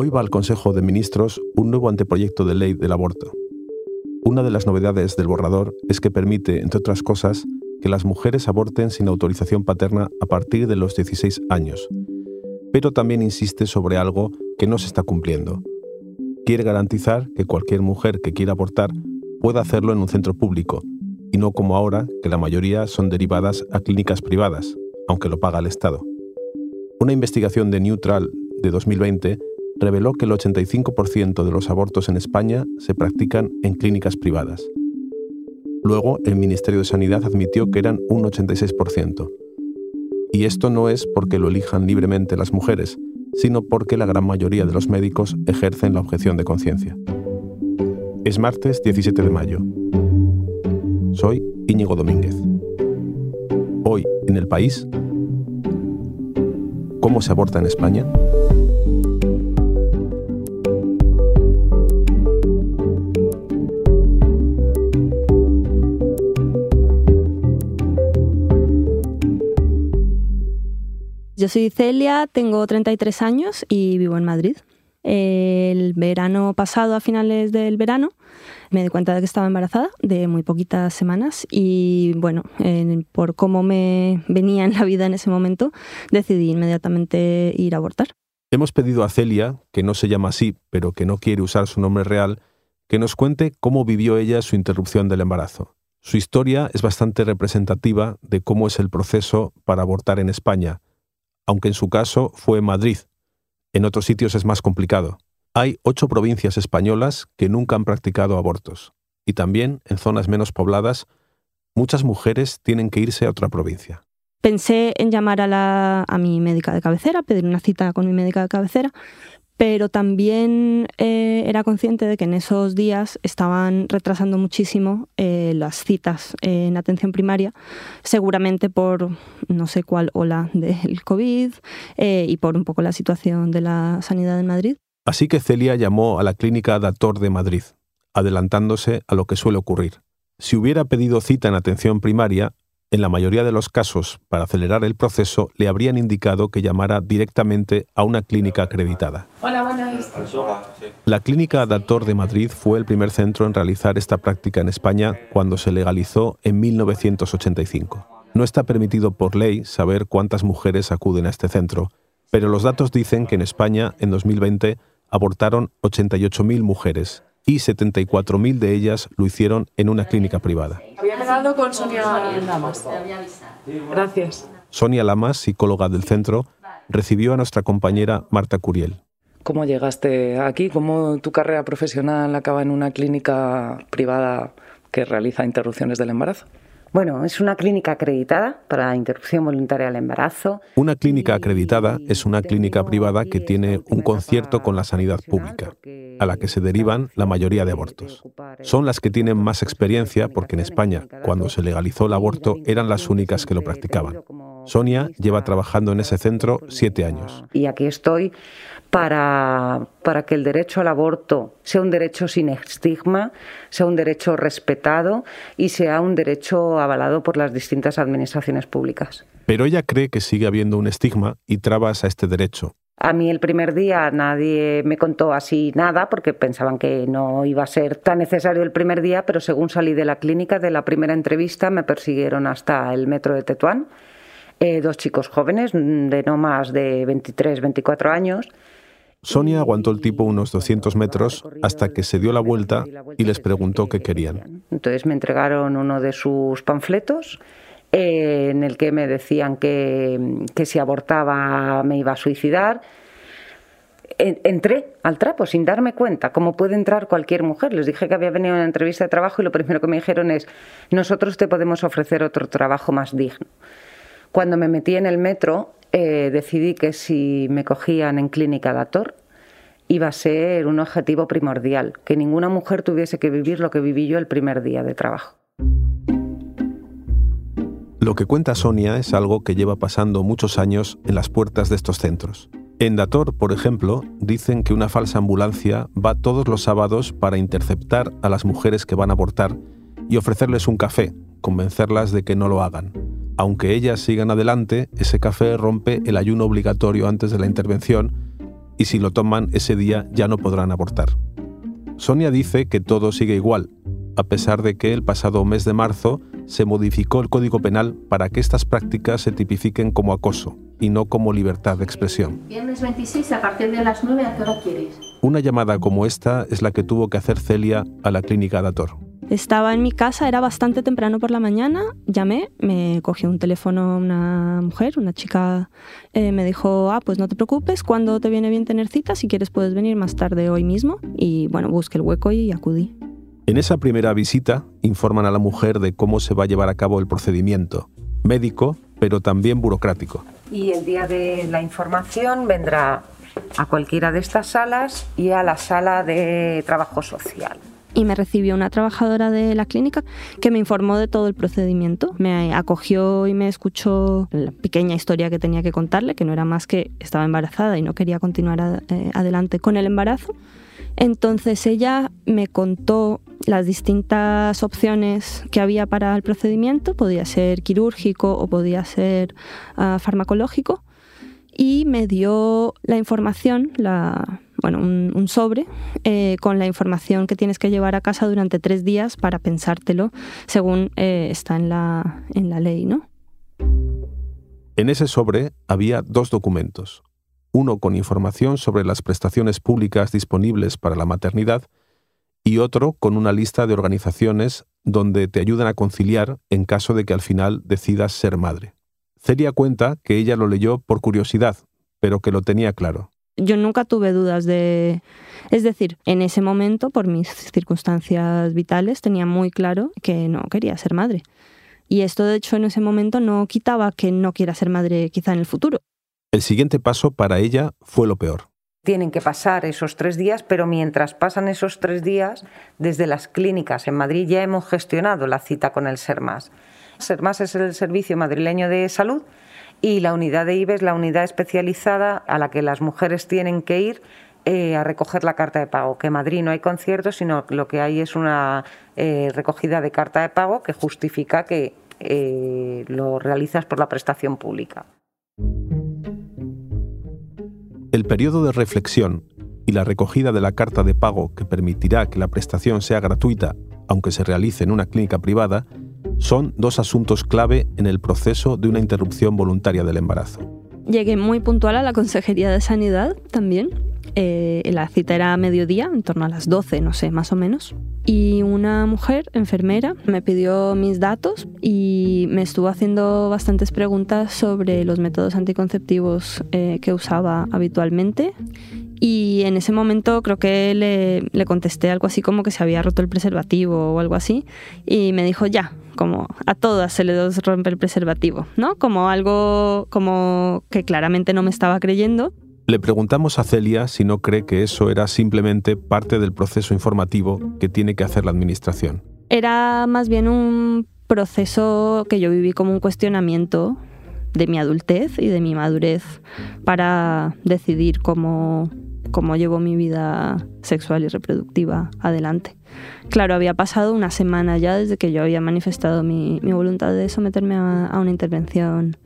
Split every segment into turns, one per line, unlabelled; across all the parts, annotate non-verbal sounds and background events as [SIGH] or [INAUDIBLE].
Hoy va al Consejo de Ministros un nuevo anteproyecto de ley del aborto. Una de las novedades del borrador es que permite, entre otras cosas, que las mujeres aborten sin autorización paterna a partir de los 16 años, pero también insiste sobre algo que no se está cumpliendo. Quiere garantizar que cualquier mujer que quiera abortar pueda hacerlo en un centro público, y no como ahora, que la mayoría son derivadas a clínicas privadas, aunque lo paga el Estado. Una investigación de Neutral de 2020 reveló que el 85% de los abortos en España se practican en clínicas privadas. Luego, el Ministerio de Sanidad admitió que eran un 86%. Y esto no es porque lo elijan libremente las mujeres, sino porque la gran mayoría de los médicos ejercen la objeción de conciencia. Es martes 17 de mayo. Soy Íñigo Domínguez. Hoy, en el país, ¿cómo se aborta en España?
Soy Celia, tengo 33 años y vivo en Madrid. El verano pasado, a finales del verano, me di cuenta de que estaba embarazada de muy poquitas semanas y bueno, por cómo me venía en la vida en ese momento, decidí inmediatamente ir a abortar.
Hemos pedido a Celia, que no se llama así, pero que no quiere usar su nombre real, que nos cuente cómo vivió ella su interrupción del embarazo. Su historia es bastante representativa de cómo es el proceso para abortar en España, aunque en su caso fue Madrid. En otros sitios es más complicado. Hay ocho provincias españolas que nunca han practicado abortos, y también en zonas menos pobladas, muchas mujeres tienen que irse a otra provincia.
Pensé en llamar a, la, a mi médica de cabecera, pedir una cita con mi médica de cabecera, pero también eh, era consciente de que en esos días estaban retrasando muchísimo eh, las citas en atención primaria, seguramente por no sé cuál ola del COVID eh, y por un poco la situación de la sanidad en Madrid.
Así que Celia llamó a la clínica Dator de Madrid, adelantándose a lo que suele ocurrir. Si hubiera pedido cita en atención primaria, en la mayoría de los casos, para acelerar el proceso, le habrían indicado que llamara directamente a una clínica acreditada. La Clínica Dator de Madrid fue el primer centro en realizar esta práctica en España cuando se legalizó en 1985. No está permitido por ley saber cuántas mujeres acuden a este centro, pero los datos dicen que en España, en 2020, abortaron 88.000 mujeres y 74.000 de ellas lo hicieron en una clínica privada.
Había quedado con Sonia Lamas. Gracias.
Sonia Lamas, psicóloga del centro, recibió a nuestra compañera Marta Curiel.
¿Cómo llegaste aquí? ¿Cómo tu carrera profesional acaba en una clínica privada que realiza interrupciones del embarazo?
Bueno, es una clínica acreditada para interrupción voluntaria del embarazo.
Una clínica acreditada es una clínica privada que tiene un concierto con la sanidad pública, a la que se derivan la mayoría de abortos. Son las que tienen más experiencia porque en España, cuando se legalizó el aborto, eran las únicas que lo practicaban. Sonia lleva trabajando en ese centro siete años.
Y aquí estoy para, para, que el derecho al aborto sea un derecho sin estigma, sea un derecho respetado y sea un derecho avalado por las distintas administraciones públicas.
Pero ella cree que sigue habiendo un estigma y trabas a este derecho.
A mí el primer día nadie me contó así nada porque pensaban que no iba a ser tan necesario el primer día, pero según salí de la clínica de la primera entrevista me persiguieron hasta el metro de Tetuán. Eh, dos chicos jóvenes de no más de 23, 24 años
Sonia aguantó el tipo unos 200 metros hasta que se dio la vuelta y les preguntó qué querían.
Entonces me entregaron uno de sus panfletos eh, en el que me decían que, si abortaba me iba a suicidar. Entré al trapo sin darme cuenta, como puede entrar cualquier mujer. Les dije que había venido a una entrevista de trabajo y lo primero que me dijeron es, nosotros te podemos ofrecer otro trabajo más digno. Cuando me metí en el metro, eh, decidí que si me cogían en clínica Dator iba a ser un objetivo primordial, que ninguna mujer tuviese que vivir lo que viví yo el primer día de trabajo.
Lo que cuenta Sonia es algo que lleva pasando muchos años en las puertas de estos centros. En Dator, por ejemplo, dicen que una falsa ambulancia va todos los sábados para interceptar a las mujeres que van a abortar y ofrecerles un café, convencerlas de que no lo hagan. Aunque ellas sigan adelante, ese café rompe el ayuno obligatorio antes de la intervención y si lo toman ese día ya no podrán abortar. Sonia dice que todo sigue igual, a pesar de que el pasado mes de marzo se modificó el Código Penal para que estas prácticas se tipifiquen como acoso y no como libertad de expresión.
Viernes 26 a partir de las 9 a qué hora quieres.
Una llamada como esta es la que tuvo que hacer Celia a la clínica Dator.
Estaba en mi casa, era bastante temprano por la mañana, llamé, me cogió un teléfono una mujer, una chica, eh, me dijo, ah, pues no te preocupes, cuando te viene bien tener cita, si quieres puedes venir más tarde hoy mismo. Y bueno, busqué el hueco y acudí.
En esa primera visita informan a la mujer de cómo se va a llevar a cabo el procedimiento, médico, pero también burocrático.
Y el día de la información vendrá a cualquiera de estas salas y a la sala de trabajo social.
Y me recibió una trabajadora de la clínica que me informó de todo el procedimiento. Me acogió y me escuchó la pequeña historia que tenía que contarle, que no era más que estaba embarazada y no quería continuar eh, adelante con el embarazo. Entonces ella me contó las distintas opciones que había para el procedimiento, podía ser quirúrgico o podía ser ah, farmacológico, y me dio la información, bueno, un, sobre eh, con la información que tienes que llevar a casa durante tres días para pensártelo, según eh, está en la, en la ley, ¿no?
En ese sobre había dos documentos, uno con información sobre las prestaciones públicas disponibles para la maternidad y otro con una lista de organizaciones donde te ayudan a conciliar en caso de que al final decidas ser madre. Celia cuenta que ella lo leyó por curiosidad, pero que lo tenía claro.
Yo nunca tuve dudas de... Es decir, en ese momento, por mis circunstancias vitales, tenía muy claro que no quería ser madre. Y esto, de hecho, en ese momento no quitaba que no quiera ser madre quizá en el futuro.
El siguiente paso para ella fue lo peor.
Tienen que pasar esos tres días, pero mientras pasan esos tres días, desde las clínicas en Madrid ya hemos gestionado la cita con el SERMAS. SERMAS es el Servicio Madrileño de Salud y la unidad de IBE es la unidad especializada a la que las mujeres tienen que ir eh, a recoger la carta de pago. Que en Madrid no hay conciertos, sino lo que hay es una eh, recogida de carta de pago que justifica que eh, lo realizas por la prestación pública.
El periodo de reflexión y la recogida de la carta de pago que permitirá que la prestación sea gratuita, aunque se realice en una clínica privada, son dos asuntos clave en el proceso de una interrupción voluntaria del embarazo.
Llegué muy puntual a la Consejería de Sanidad también. Eh, la cita era a mediodía, en torno a las 12, no sé, más o menos. Y una mujer, enfermera, me pidió mis datos y me estuvo haciendo bastantes preguntas sobre los métodos anticonceptivos eh, que usaba habitualmente. Y en ese momento creo que le, le contesté algo así como que se había roto el preservativo o algo así. Y me dijo, ya, como a todas se les rompe el preservativo, ¿no? Como algo como que claramente no me estaba creyendo.
Le preguntamos a Celia si no cree que eso era simplemente parte del proceso informativo que tiene que hacer la Administración.
Era más bien un proceso que yo viví como un cuestionamiento de mi adultez y de mi madurez para decidir cómo, cómo llevo mi vida sexual y reproductiva adelante. Claro, había pasado una semana ya desde que yo había manifestado mi, voluntad de someterme a, una intervención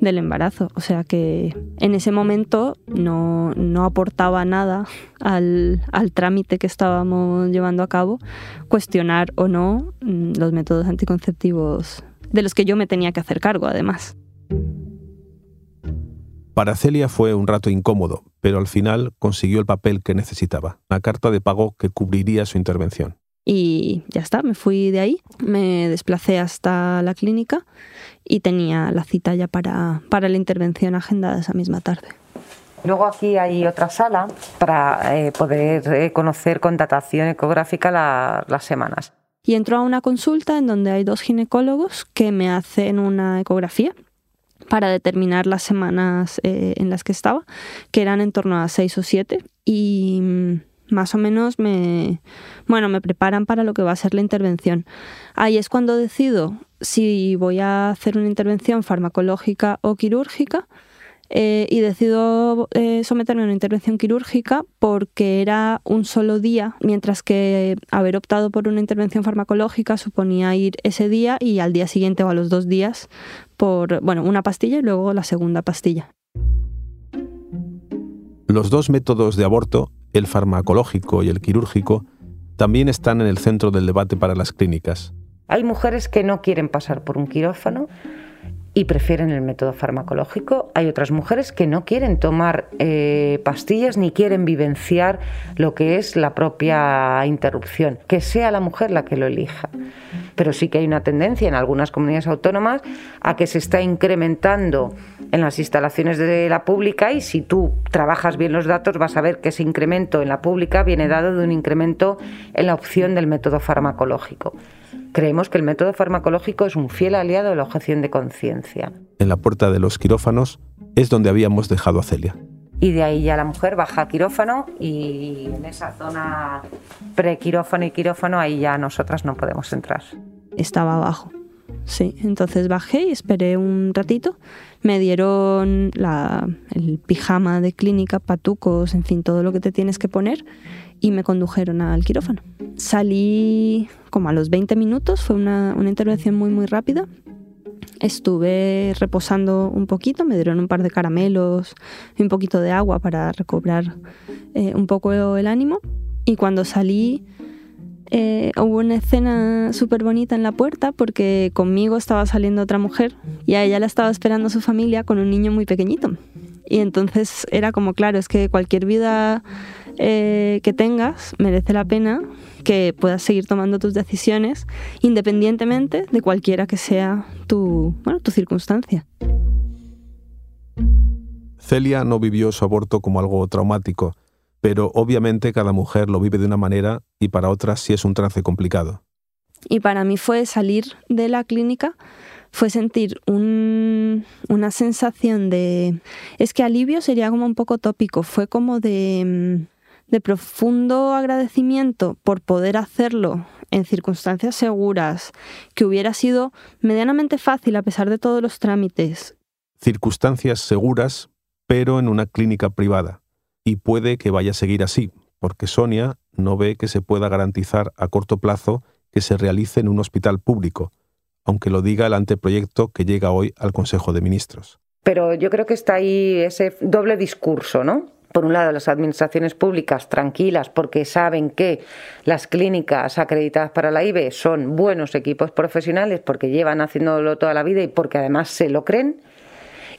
del embarazo. O sea que en ese momento no, aportaba nada al, al, trámite que estábamos llevando a cabo, cuestionar o no mm, los métodos anticonceptivos de los que yo me tenía que hacer cargo, además.
Para Celia fue un rato incómodo, pero al final consiguió el papel que necesitaba, la carta de pago que cubriría su intervención.
Y ya está, me fui de ahí, me desplacé hasta la clínica y tenía la cita ya para, para la intervención agendada esa misma tarde.
Luego aquí hay otra sala para eh, poder eh, conocer con datación ecográfica las semanas.
Y entro a una consulta en donde hay dos ginecólogos que me hacen una ecografía para determinar las semanas eh, en las que estaba, que eran en torno a seis o siete, y mm, más o menos me, bueno, me preparan para lo que va a ser la intervención. Ahí es cuando decido si voy a hacer una intervención farmacológica o quirúrgica. Eh, y decido eh, someterme a una intervención quirúrgica porque era un solo día, mientras que haber optado por una intervención farmacológica suponía ir ese día y al día siguiente o a los dos días por, bueno, una pastilla y luego la segunda pastilla.
Los dos métodos de aborto, el farmacológico y el quirúrgico, también están en el centro del debate para las clínicas.
Hay mujeres que no quieren pasar por un quirófano y prefieren el método farmacológico. Hay otras mujeres que no quieren tomar eh, pastillas ni quieren vivenciar lo que es la propia interrupción, que sea la mujer la que lo elija. Pero sí que hay una tendencia en algunas comunidades autónomas a que se está incrementando en las instalaciones de la pública y si tú trabajas bien los datos vas a ver que ese incremento en la pública viene dado de un incremento en la opción del método farmacológico. Creemos que el método farmacológico es un fiel aliado de la objeción de conciencia.
En la puerta de los quirófanos es donde habíamos dejado a Celia.
Y de ahí ya la mujer baja a quirófano y en esa zona pre-quirófano y quirófano ahí ya nosotras no podemos entrar.
Estaba abajo. Sí, entonces bajé y esperé un ratito. Me dieron el pijama de clínica, patucos, en fin, todo lo que te tienes que poner y me condujeron al quirófano. Salí como a los 20 minutos, fue una, intervención muy muy rápida. Estuve reposando un poquito, me dieron un par de caramelos y un poquito de agua para recobrar eh, un poco el ánimo. Y cuando salí eh, hubo una escena súper bonita en la puerta porque conmigo estaba saliendo otra mujer y a ella la estaba esperando su familia con un niño muy pequeñito. Y entonces era como, claro, es que cualquier vida eh, que tengas merece la pena que puedas seguir tomando tus decisiones independientemente de cualquiera que sea tu, bueno, tu circunstancia.
Celia no vivió su aborto como algo traumático, pero obviamente cada mujer lo vive de una manera y para otras sí es un trance complicado.
Y para mí fue salir de la clínica, fue sentir una sensación de... Es que alivio sería como un poco tópico, fue como de, de profundo agradecimiento por poder hacerlo en circunstancias seguras, que hubiera sido medianamente fácil a pesar de todos los trámites.
Circunstancias seguras, pero en una clínica privada y puede que vaya a seguir así, porque Sonia no ve que se pueda garantizar a corto plazo que se realice en un hospital público, aunque lo diga el anteproyecto que llega hoy al Consejo de Ministros.
Pero yo creo que está ahí ese doble discurso, ¿no? Por un lado, las administraciones públicas tranquilas porque saben que las clínicas acreditadas para la IBE son buenos equipos profesionales porque llevan haciéndolo toda la vida y porque además se lo creen.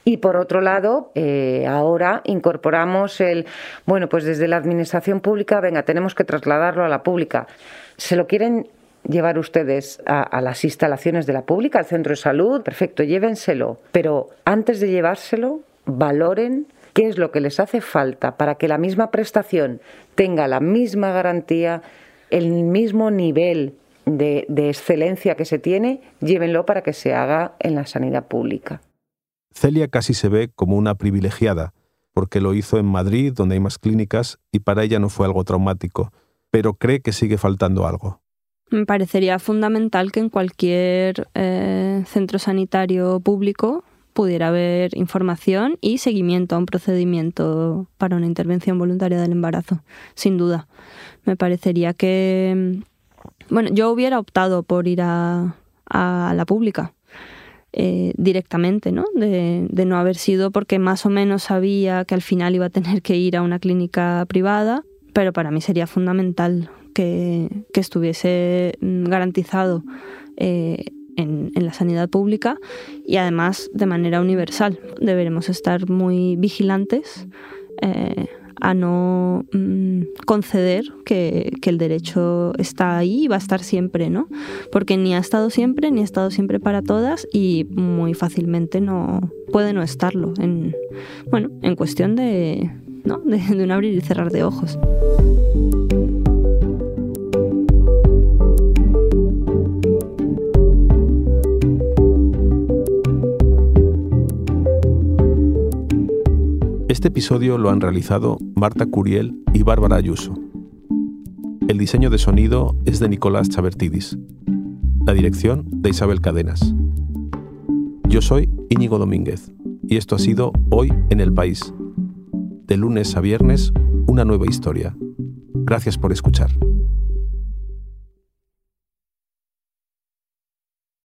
Y por otro lado, eh, ahora incorporamos el, bueno, pues desde la administración pública, venga, tenemos que trasladarlo a la pública. ¿Se lo quieren llevar ustedes a, a, las instalaciones de la pública, al centro de salud? Perfecto, llévenselo. Pero antes de llevárselo, valoren qué es lo que les hace falta para que la misma prestación tenga la misma garantía, el mismo nivel de, de excelencia que se tiene, llévenlo para que se haga en la sanidad pública.
Celia casi se ve como una privilegiada, porque lo hizo en Madrid, donde hay más clínicas, y para ella no fue algo traumático, pero cree que sigue faltando algo.
Me parecería fundamental que en cualquier eh, centro sanitario público pudiera haber información y seguimiento a un procedimiento para una intervención voluntaria del embarazo, sin duda. Me parecería que, bueno, yo hubiera optado por ir a, a la pública, eh, directamente, ¿no? De, no haber sido porque más o menos sabía que al final iba a tener que ir a una clínica privada, pero para mí sería fundamental que, estuviese mm, garantizado eh, en, la sanidad pública y además de manera universal. Deberemos estar muy vigilantes eh, a no mm, conceder que, el derecho está ahí y va a estar siempre, ¿no? Porque ni ha estado siempre, ni ha estado siempre para todas y muy fácilmente no puede no estarlo. En, bueno, en cuestión de, ¿no? [LAUGHS] de un abrir y cerrar de ojos.
Este episodio lo han realizado Marta Curiel y Bárbara Ayuso. El diseño de sonido es de Nicolás Chabertidis. La dirección de Isabel Cadenas. Yo soy Íñigo Domínguez y esto ha sido Hoy en el País. De lunes a viernes, una nueva historia. Gracias por escuchar.